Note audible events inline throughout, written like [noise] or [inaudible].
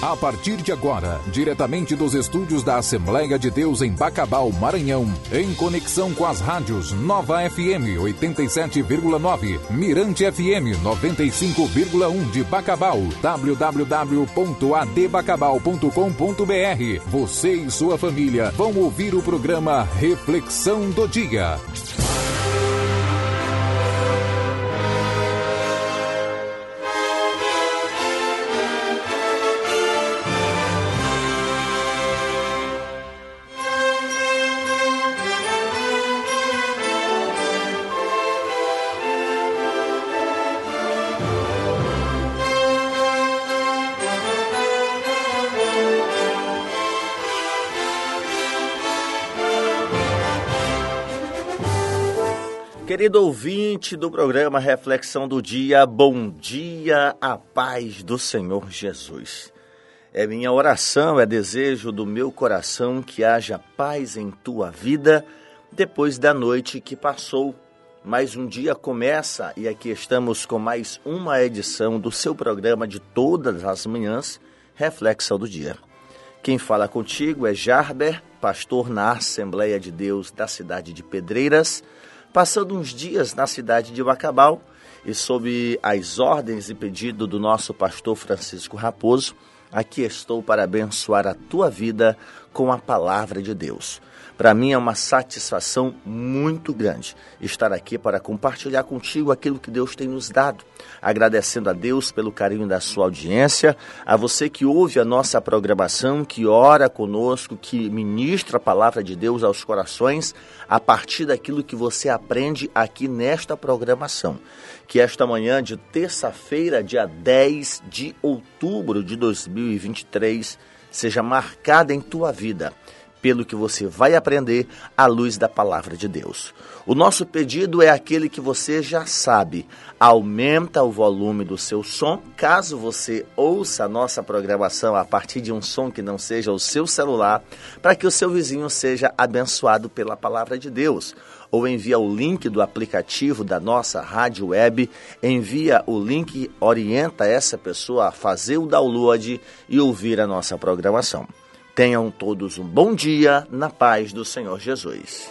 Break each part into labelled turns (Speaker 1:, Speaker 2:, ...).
Speaker 1: A partir de agora, diretamente dos estúdios da Assembleia de Deus em Bacabal, Maranhão, em conexão com as rádios Nova FM 87,9, Mirante FM 95,1 de Bacabal, www.adbacabal.com.br. Você e sua família vão ouvir o programa Reflexão do Dia.
Speaker 2: Querido ouvinte do programa Reflexão do Dia, bom dia, a paz do Senhor Jesus. É minha oração, é desejo do meu coração que haja paz em tua vida depois da noite que passou. Mais um dia começa e aqui estamos com mais uma edição do seu programa de todas as manhãs, Reflexão do Dia. Quem fala contigo é Jarber, pastor na Assembleia de Deus da cidade de Pedreiras passando uns dias na cidade de Bacabal e sob as ordens e pedido do nosso pastor Francisco Raposo, aqui estou para abençoar a tua vida com a palavra de Deus. Para mim é uma satisfação muito grande estar aqui para compartilhar contigo aquilo que Deus tem nos dado. Agradecendo a Deus pelo carinho da sua audiência, a você que ouve a nossa programação, que ora conosco, que ministra a palavra de Deus aos corações a partir daquilo que você aprende aqui nesta programação. Que esta manhã de terça-feira, dia 10 de outubro de 2023, seja marcada em tua vida pelo que você vai aprender à luz da palavra de Deus. O nosso pedido é aquele que você já sabe. Aumenta o volume do seu som, caso você ouça a nossa programação a partir de um som que não seja o seu celular, para que o seu vizinho seja abençoado pela palavra de Deus ou envia o link do aplicativo da nossa rádio web, envia o link, orienta essa pessoa a fazer o download e ouvir a nossa programação. Tenham todos um bom dia na paz do Senhor Jesus.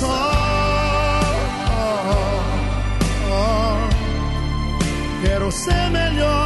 Speaker 3: só. Quero ser melhor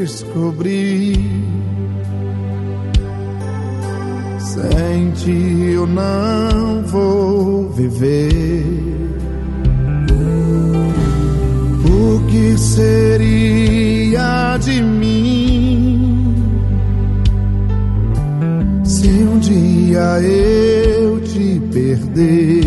Speaker 3: descobri. Sem ti eu não vou viver. O que seria de mim se um dia eu te perder?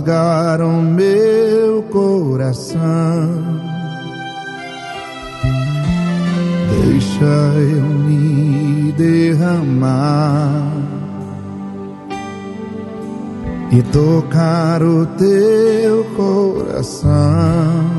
Speaker 3: Rasgaram meu coração. Deixa eu me derramar e tocar o teu coração.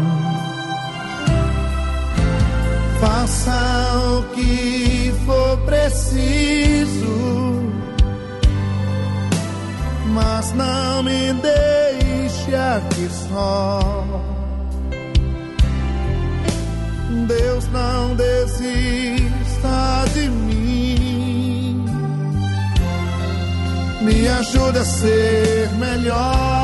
Speaker 3: Aqui só. Deus não desista de mim, me ajuda a ser melhor.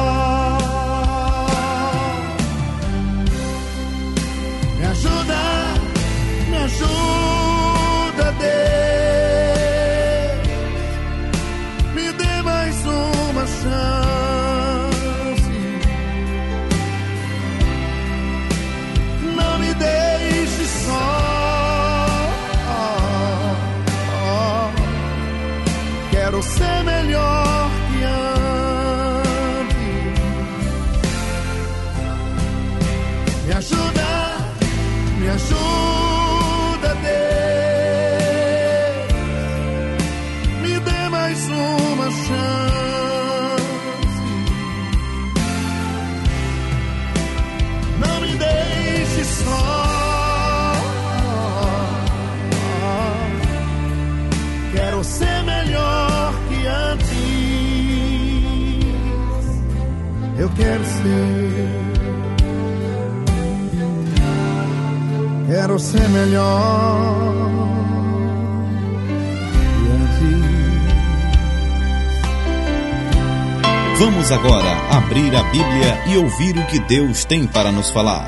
Speaker 4: Vamos agora abrir a Bíblia e ouvir o que Deus tem para nos falar.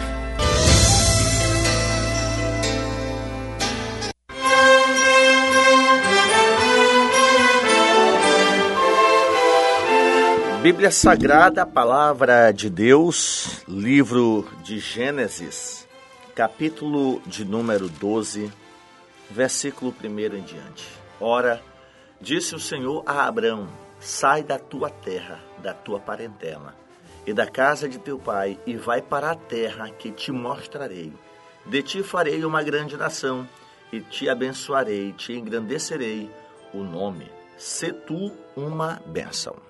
Speaker 2: Bíblia Sagrada, Palavra de Deus, livro de Gênesis, capítulo de número 12, versículo 1 em diante. Ora, disse o Senhor a Abrão: Sai da tua terra, da tua parentela e da casa de teu pai, e vai para a terra que te mostrarei. De ti farei uma grande nação, e te abençoarei, te engrandecerei o nome. Se tu uma bênção.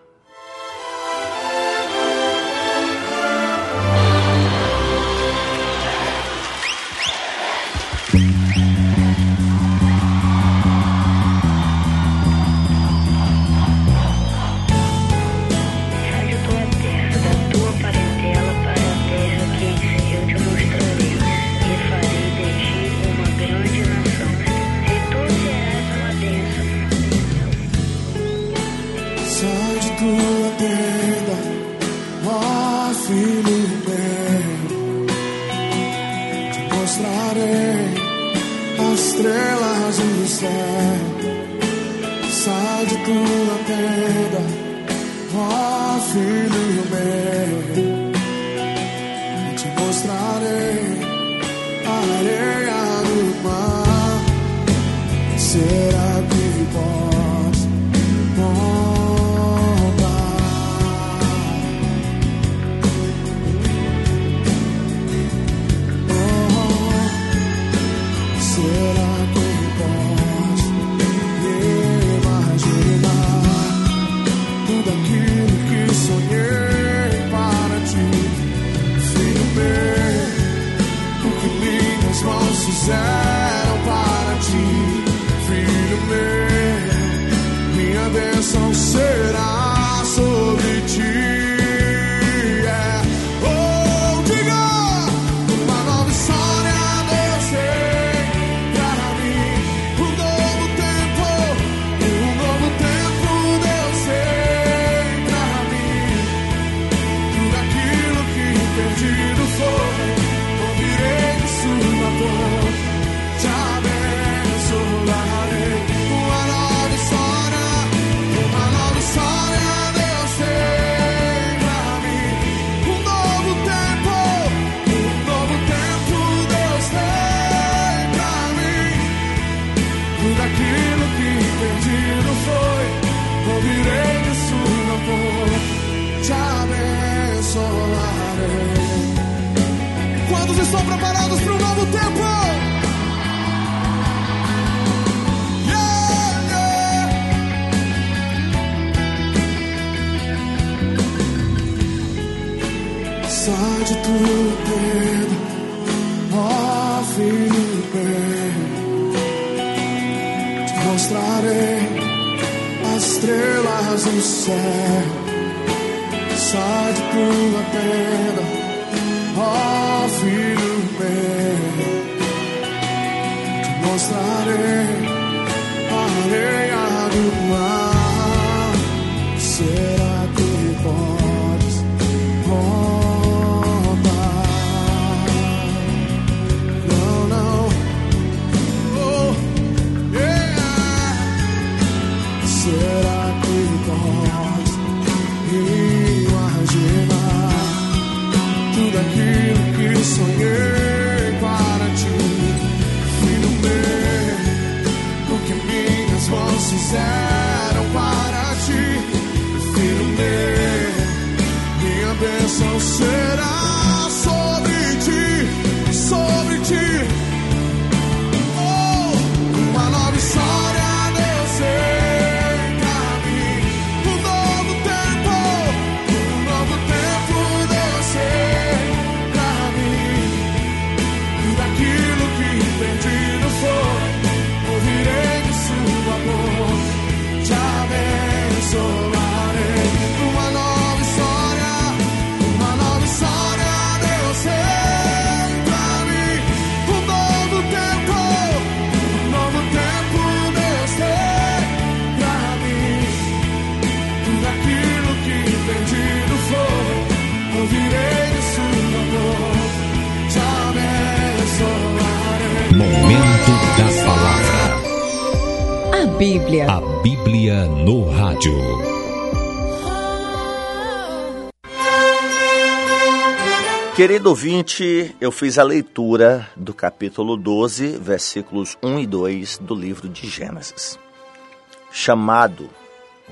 Speaker 5: Estrelas inside. Abençoarei. Quantos estão preparados para um novo tempo? Sai de tudo dedo, filho bem. Te mostrarei as estrelas do céu. Sai de tua tenda, ó filho meu. Te mostrarei a areia do mar. Será que podes contar? Não, não. Oh, yeah. Será que podes sonhei para ti, filho meu? O que minhas mãos fizeram para ti, filho meu? Minha bênção será
Speaker 6: Bíblia.
Speaker 4: A Bíblia no rádio.
Speaker 2: Querido ouvinte, eu fiz a leitura do capítulo 12, versículos 1 e 2 do livro de Gênesis, chamado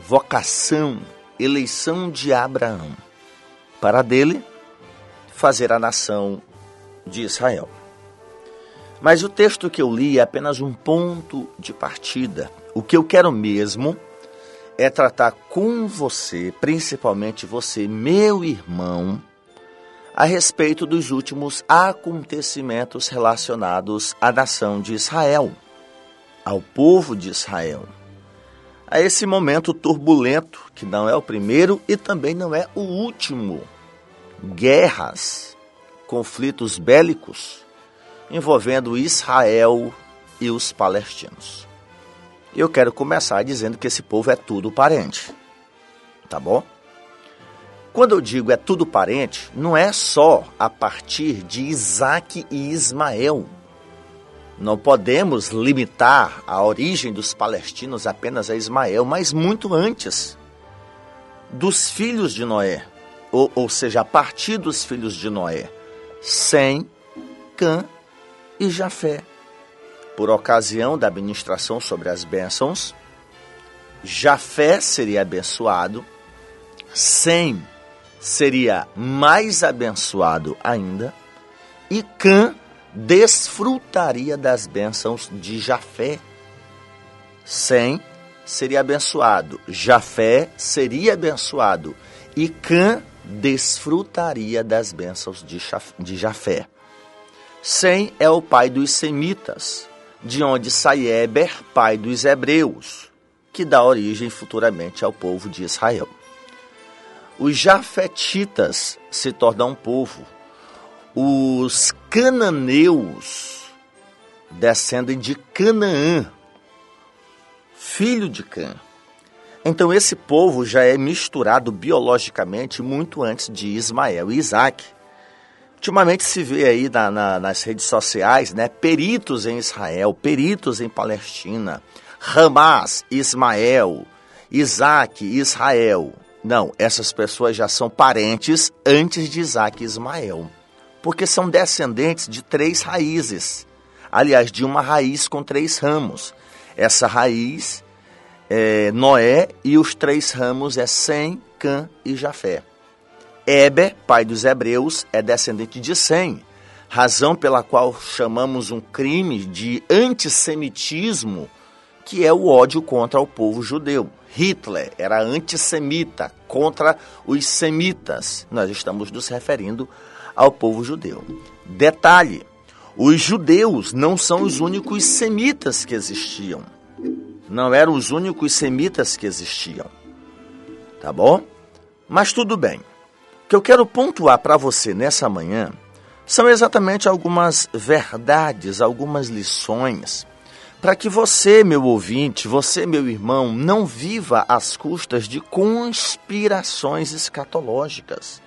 Speaker 2: Vocação, Eleição de Abraão, para dele fazer a nação de Israel. Mas o texto que eu li é apenas um ponto de partida. O que eu quero mesmo é tratar com você, principalmente você, meu irmão, a respeito dos últimos acontecimentos relacionados à nação de Israel, ao povo de Israel. A esse momento turbulento, que não é o primeiro e também não é o último. Guerras, conflitos bélicos envolvendo Israel e os palestinos. Eu quero começar dizendo que esse povo é tudo parente. Tá bom? Quando eu digo é tudo parente, não é só a partir de Isaac e Ismael. Não podemos limitar a origem dos palestinos apenas a Ismael, mas muito antes dos filhos de Noé, ou, ou seja, a partir dos filhos de Noé, Sem, Cã e Jafé. Por ocasião da administração sobre as bênçãos, Jafé seria abençoado, Sem seria mais abençoado ainda, e Cã desfrutaria das bênçãos de Jafé. Sem seria abençoado, Jafé seria abençoado, e Cã desfrutaria das bênçãos de Jaf- de Jafé. Sem é o pai dos semitas, de onde sai Eber, pai dos hebreus, que dá origem futuramente ao povo de Israel. Os jafetitas se tornam um povo. Os cananeus descendem de Canaã, filho de Cã. Então esse povo já é misturado biologicamente muito antes de Ismael e Isaac. Ultimamente se vê aí na- na- nas redes sociais, né, peritos em Israel, peritos em Palestina, Hamas, Ismael, Isaac, Israel. Não, essas pessoas já são parentes antes de Isaac e Ismael, porque são descendentes de três raízes. Aliás, de uma raiz com três ramos. Essa raiz é Noé e os três ramos é Sem, Cã e Jafé. Eber, pai dos hebreus, é descendente de Sem, razão pela qual chamamos um crime de antissemitismo, que é o ódio contra o povo judeu. Hitler era antissemita contra os semitas. Nós estamos nos referindo ao povo judeu. Detalhe: os judeus não são os únicos semitas que existiam. Não eram os únicos semitas que existiam. Tá bom? Mas tudo bem. Que eu quero pontuar para você nessa manhã são exatamente algumas verdades, algumas lições, para que você, meu ouvinte, você, meu irmão, não viva às custas de conspirações escatológicas.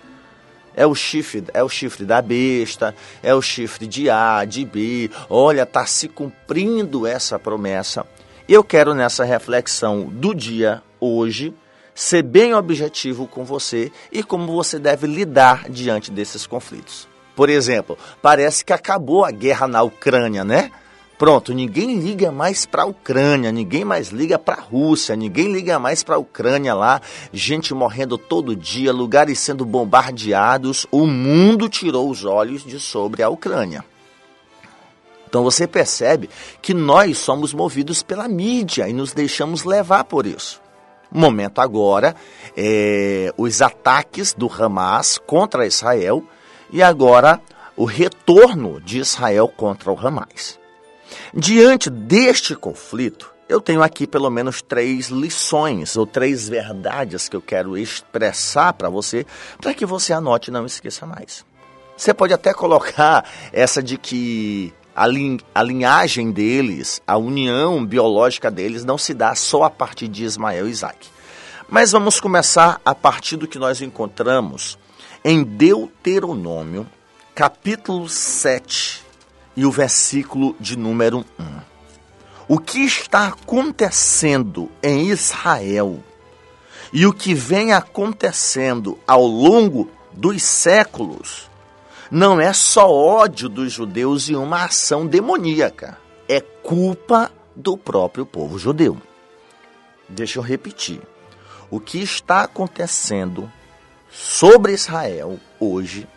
Speaker 2: É o chifre, é o chifre da besta, é o chifre de A, de B. Olha, está se cumprindo essa promessa. Eu quero nessa reflexão do dia hoje ser bem objetivo com você e como você deve lidar diante desses conflitos. Por exemplo, parece que acabou a guerra na Ucrânia, né? Pronto, ninguém liga mais para a Ucrânia, ninguém mais liga para a Rússia, ninguém liga mais para a Ucrânia lá, gente morrendo todo dia, lugares sendo bombardeados, o mundo tirou os olhos de sobre a Ucrânia. Então você percebe que nós somos movidos pela mídia e nos deixamos levar por isso. Momento agora é os ataques do Hamas contra Israel e agora o retorno de Israel contra o Hamas. Diante deste conflito, eu tenho aqui pelo menos três lições ou três verdades que eu quero expressar para você, para que você anote e não esqueça mais. Você pode até colocar essa de que a, lin a linhagem deles, a união biológica deles, não se dá só a partir de Ismael e Isaac. Mas vamos começar a partir do que nós encontramos em Deuteronômio, capítulo 7, e o versículo de número 1. O que está acontecendo em Israel e o que vem acontecendo ao longo dos séculos não é só ódio dos judeus e uma ação demoníaca, é culpa do próprio povo judeu. Deixa eu repetir. O que está acontecendo sobre Israel hoje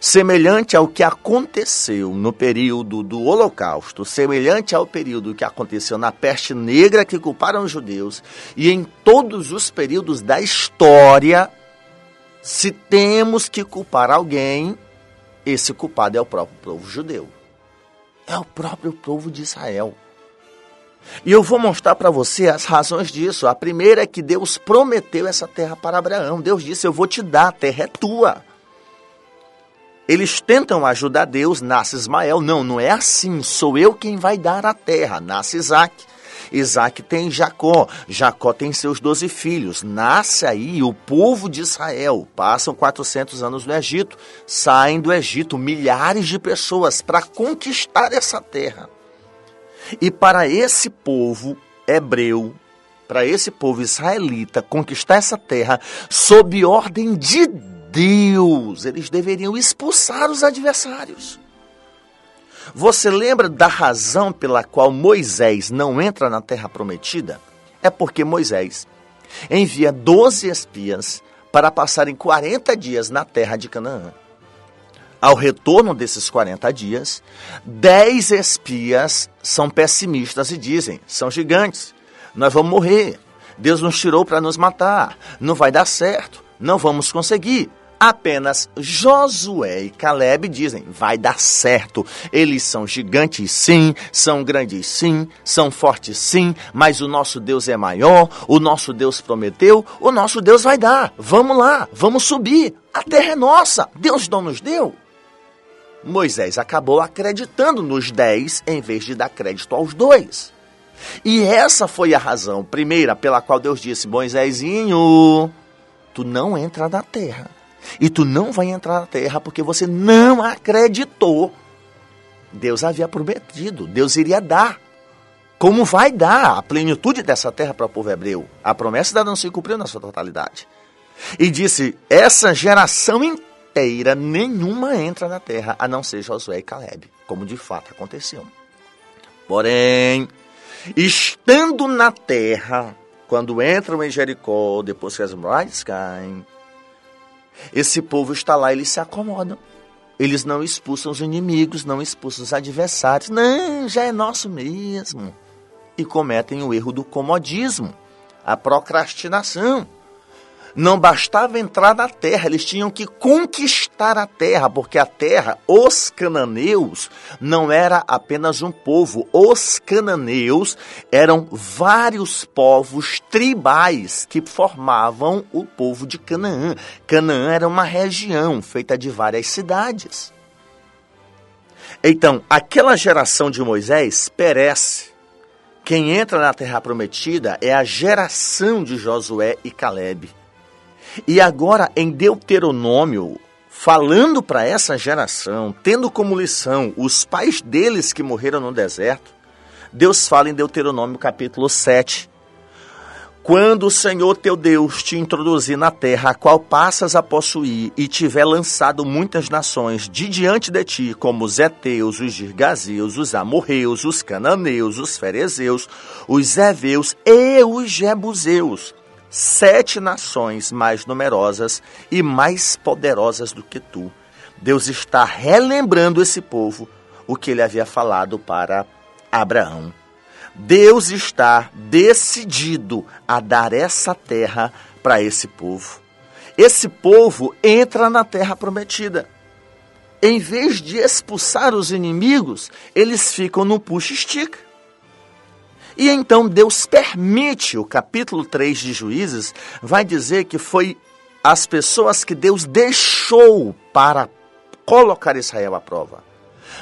Speaker 2: semelhante ao que aconteceu no período do Holocausto, semelhante ao período que aconteceu na peste negra que culparam os judeus, e em todos os períodos da história, se temos que culpar alguém, esse culpado é o próprio povo judeu. É o próprio povo de Israel. E eu vou mostrar para você as razões disso. A primeira é que Deus prometeu essa terra para Abraão. Deus disse: Eu vou te dar, a terra é tua. Eles tentam ajudar Deus, nasce Ismael. Não, não é assim. Sou eu quem vai dar a terra. Nasce Isaac. Isaac tem Jacó. Jacó tem seus doze filhos. Nasce aí o povo de Israel. Passam 400 anos no Egito. Saem do Egito milhares de pessoas para conquistar essa terra. E para esse povo hebreu, para esse povo israelita conquistar essa terra sob ordem de Deus, eles deveriam expulsar os adversários. Você lembra da razão pela qual Moisés não entra na terra prometida? É porque Moisés envia 12 espias para passarem 40 dias na terra de Canaã. Ao retorno desses 40 dias, 10 espias são pessimistas e dizem: são gigantes, nós vamos morrer, Deus nos tirou para nos matar, não vai dar certo, não vamos conseguir. Apenas Josué e Caleb dizem: vai dar certo. Eles são gigantes, sim, são grandes, sim, são fortes, sim, mas o nosso Deus é maior, o nosso Deus prometeu, o nosso Deus vai dar. Vamos lá, vamos subir. A terra é nossa, Deus não nos deu. Moisés acabou acreditando nos dez em vez de dar crédito aos dois. E essa foi a razão, primeira, pela qual Deus disse: Moisésinho, tu não entra na terra E tu não vai entrar na terra porque você não acreditou. Deus havia prometido, Deus iria dar. Como vai dar a plenitude dessa terra para o povo hebreu? A promessa ainda não se cumpriu na sua totalidade. E disse: essa geração inteira, nenhuma entra na terra, a não ser Josué e Caleb, como de fato aconteceu. Porém, estando na terra, quando entram em Jericó, depois que as muralhas caem, esse povo está lá, eles se acomodam. Eles não expulsam os inimigos, não expulsam os adversários. Não, já é nosso mesmo. E cometem o erro do comodismo, a procrastinação. Não bastava entrar na terra, eles tinham que conquistar a terra, porque a terra, os cananeus, não era apenas um povo. Os cananeus eram vários povos tribais que formavam o povo de Canaã. Canaã era uma região feita de várias cidades. Então, aquela geração de Moisés perece. Quem entra na terra prometida é a geração de Josué e Caleb. E agora em Deuteronômio, falando para essa geração, tendo como lição os pais deles que morreram no deserto, Deus fala em Deuteronômio capítulo 7. Quando o Senhor teu Deus te introduzir na terra a qual passas a possuir e tiver lançado muitas nações de diante de ti, como os Eteus, os Girgazeus, os Amorreus, os Cananeus, os Ferezeus, os Eveus e os Jebuseus, sete nações mais numerosas e mais poderosas do que tu. Deus está relembrando esse povo o que ele havia falado para Abraão. Deus está decidido a dar essa terra para esse povo. Esse povo entra na terra prometida. Em vez de expulsar os inimigos, eles ficam no puxa-estica. E então Deus permite, o capítulo 3 de Juízes vai dizer que foi as pessoas que Deus deixou para colocar Israel à prova.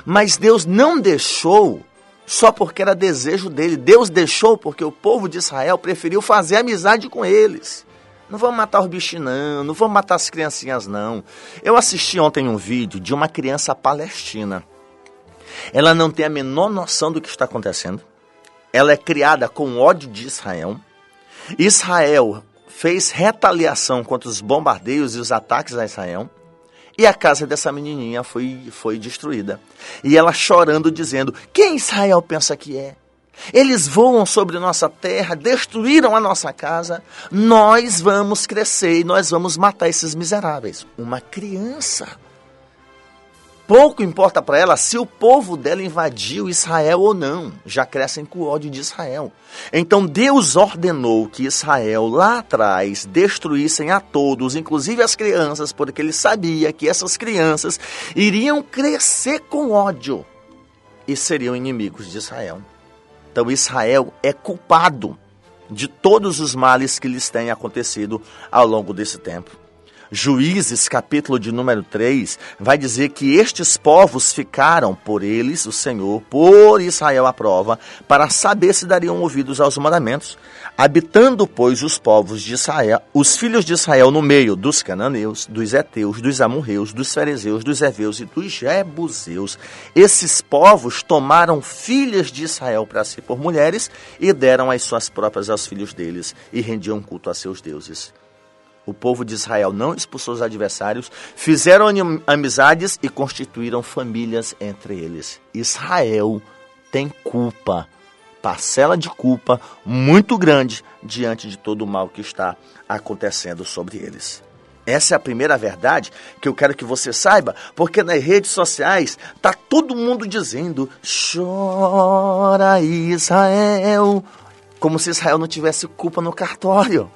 Speaker 2: Mas Deus não deixou só porque era desejo dele. Deus deixou porque o povo de Israel preferiu fazer amizade com eles. Não vamos matar os bichinhos, não. Não vamos matar as criancinhas, não. Eu assisti ontem um vídeo de uma criança palestina. Ela não tem a menor noção do que está acontecendo. Ela é criada com ódio de Israel. Israel fez retaliação contra os bombardeios e os ataques a Israel. E a casa dessa menininha foi, foi destruída. E ela chorando, dizendo: Quem Israel pensa que é? Eles voam sobre nossa terra, destruíram a nossa casa. Nós vamos crescer e nós vamos matar esses miseráveis. Uma criança. Pouco importa para ela se o povo dela invadiu Israel ou não. Já crescem com ódio de Israel. Então Deus ordenou que Israel lá atrás destruíssem a todos, inclusive as crianças, porque ele sabia que essas crianças iriam crescer com ódio e seriam inimigos de Israel. Então Israel é culpado de todos os males que lhes têm acontecido ao longo desse tempo. Juízes, capítulo de número 3, vai dizer que estes povos ficaram por eles, o Senhor, por Israel à prova, para saber se dariam ouvidos aos mandamentos. Habitando, pois, os povos de Israel, os filhos de Israel no meio dos cananeus, dos heteus, dos amorreus, dos ferezeus, dos heveus e dos jebuseus, esses povos tomaram filhas de Israel para si por mulheres e deram as suas próprias aos filhos deles e rendiam culto a seus deuses. O povo de Israel não expulsou os adversários, fizeram amizades e constituíram famílias entre eles. Israel tem culpa, parcela de culpa muito grande diante de todo o mal que está acontecendo sobre eles. Essa é a primeira verdade que eu quero que você saiba, porque nas redes sociais tá todo mundo dizendo: chora Israel, como se Israel não tivesse culpa no cartório.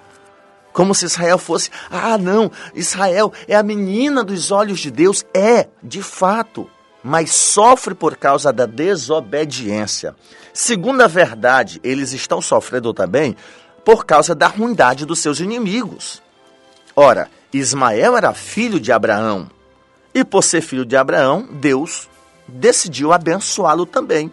Speaker 2: Como se Israel fosse, ah, não, Israel é a menina dos olhos de Deus. É, de fato, mas sofre por causa da desobediência. Segunda verdade, eles estão sofrendo também por causa da ruindade dos seus inimigos. Ora, Ismael era filho de Abraão, e por ser filho de Abraão, Deus decidiu abençoá-lo também.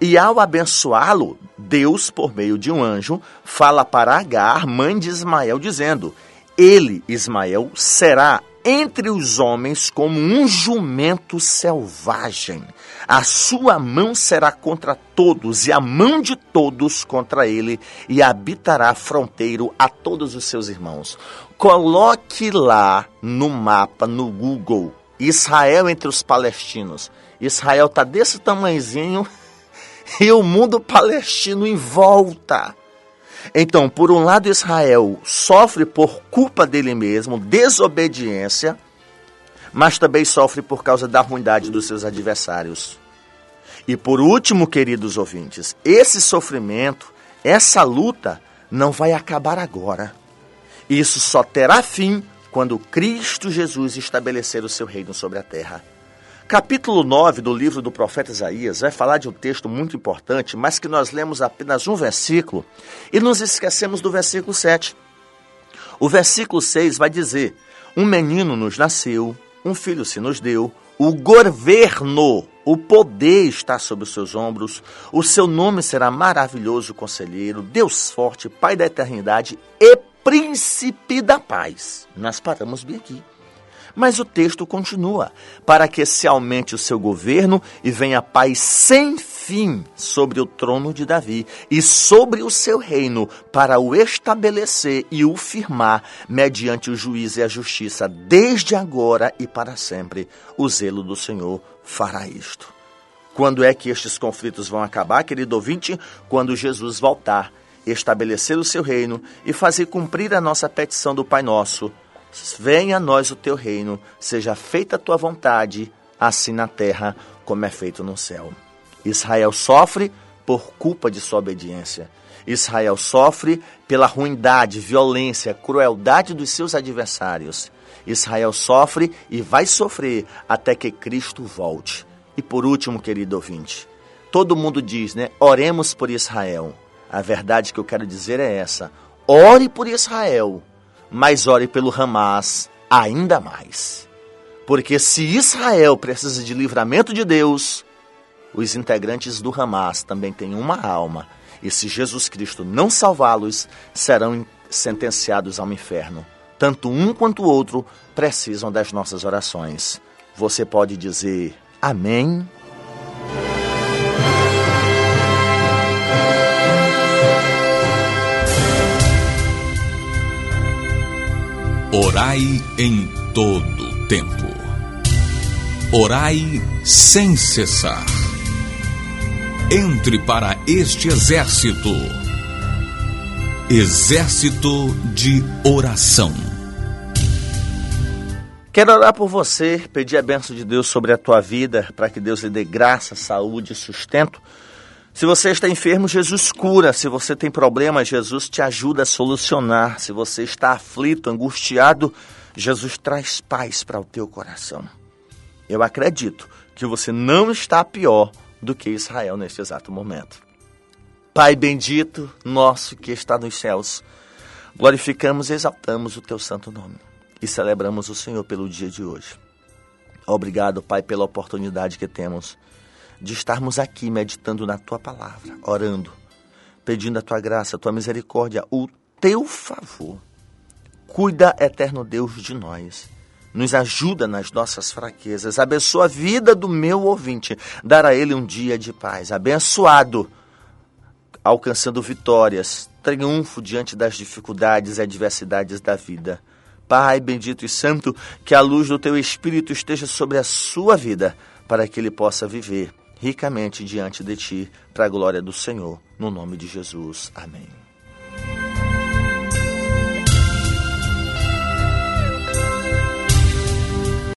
Speaker 2: E ao abençoá-lo, Deus, por meio de um anjo, fala para Agar, mãe de Ismael, dizendo: Ele, Ismael, será entre os homens como um jumento selvagem. A sua mão será contra todos, e a mão de todos contra ele, e habitará fronteiro a todos os seus irmãos. Coloque lá no mapa, no Google, Israel entre os palestinos. Israel está desse tamanhozinho [laughs] [laughs] e o mundo palestino em volta. Então, por um lado, Israel sofre por culpa dele mesmo, desobediência, mas também sofre por causa da ruindade dos seus adversários. E por último, queridos ouvintes, esse sofrimento, essa luta, não vai acabar agora. Isso só terá fim quando Cristo Jesus estabelecer o seu reino sobre a terra. Capítulo 9 do livro do profeta Isaías vai falar de um texto muito importante, mas que nós lemos apenas um versículo e nos esquecemos do versículo 7. O versículo 6 vai dizer: Um menino nos nasceu, um filho se nos deu, o governo, o poder está sobre os seus ombros, o seu nome será maravilhoso conselheiro, Deus forte, Pai da eternidade e príncipe da paz. Nós paramos bem aqui. Mas o texto continua: para que se aumente o seu governo e venha paz sem fim sobre o trono de Davi e sobre o seu reino, para o estabelecer e o firmar mediante o juízo e a justiça, desde agora e para sempre. O zelo do Senhor fará isto. Quando é que estes conflitos vão acabar, querido ouvinte? Quando Jesus voltar, estabelecer o seu reino e fazer cumprir a nossa petição do Pai Nosso Venha a nós o teu reino, seja feita a tua vontade, assim na terra como é feito no céu. Israel sofre por culpa de sua obediência. Israel sofre pela ruindade, violência, crueldade dos seus adversários. Israel sofre e vai sofrer até que Cristo volte. E por último, querido ouvinte, todo mundo diz, né? Oremos por Israel. A verdade que eu quero dizer é essa: ore por Israel mas ore pelo Hamas ainda mais. Porque se Israel precisa de livramento de Deus, os integrantes do Hamas também têm uma alma. E se Jesus Cristo não salvá-los, serão sentenciados ao inferno. Tanto um quanto o outro precisam das nossas orações. Você pode dizer amém?
Speaker 1: Orai em todo tempo. Orai sem cessar. Entre para este exército. Exército de oração.
Speaker 2: Quero orar por você, pedir a benção de Deus sobre a tua vida, para que Deus lhe dê graça, saúde e sustento se você está enfermo, Jesus cura. Se você tem problema, Jesus te ajuda a solucionar. Se você está aflito, angustiado, Jesus traz paz para o teu coração. Eu acredito que você não está pior do que Israel neste exato momento. Pai bendito, nosso que está nos céus, glorificamos e exaltamos o teu santo nome e celebramos o Senhor pelo dia de hoje. Obrigado, Pai, pela oportunidade que temos de estarmos aqui meditando na tua palavra, orando, pedindo a tua graça, a tua misericórdia, o teu favor. Cuida, eterno Deus, de nós. Nos ajuda nas nossas fraquezas. Abençoa a vida do meu ouvinte. Dar a ele um dia de paz. Abençoado, alcançando vitórias, triunfo diante das dificuldades e adversidades da vida. Pai bendito e santo, que a luz do teu Espírito esteja sobre a sua vida, para que ele possa viver ricamente diante de ti, para a glória do Senhor, no nome de Jesus. Amém.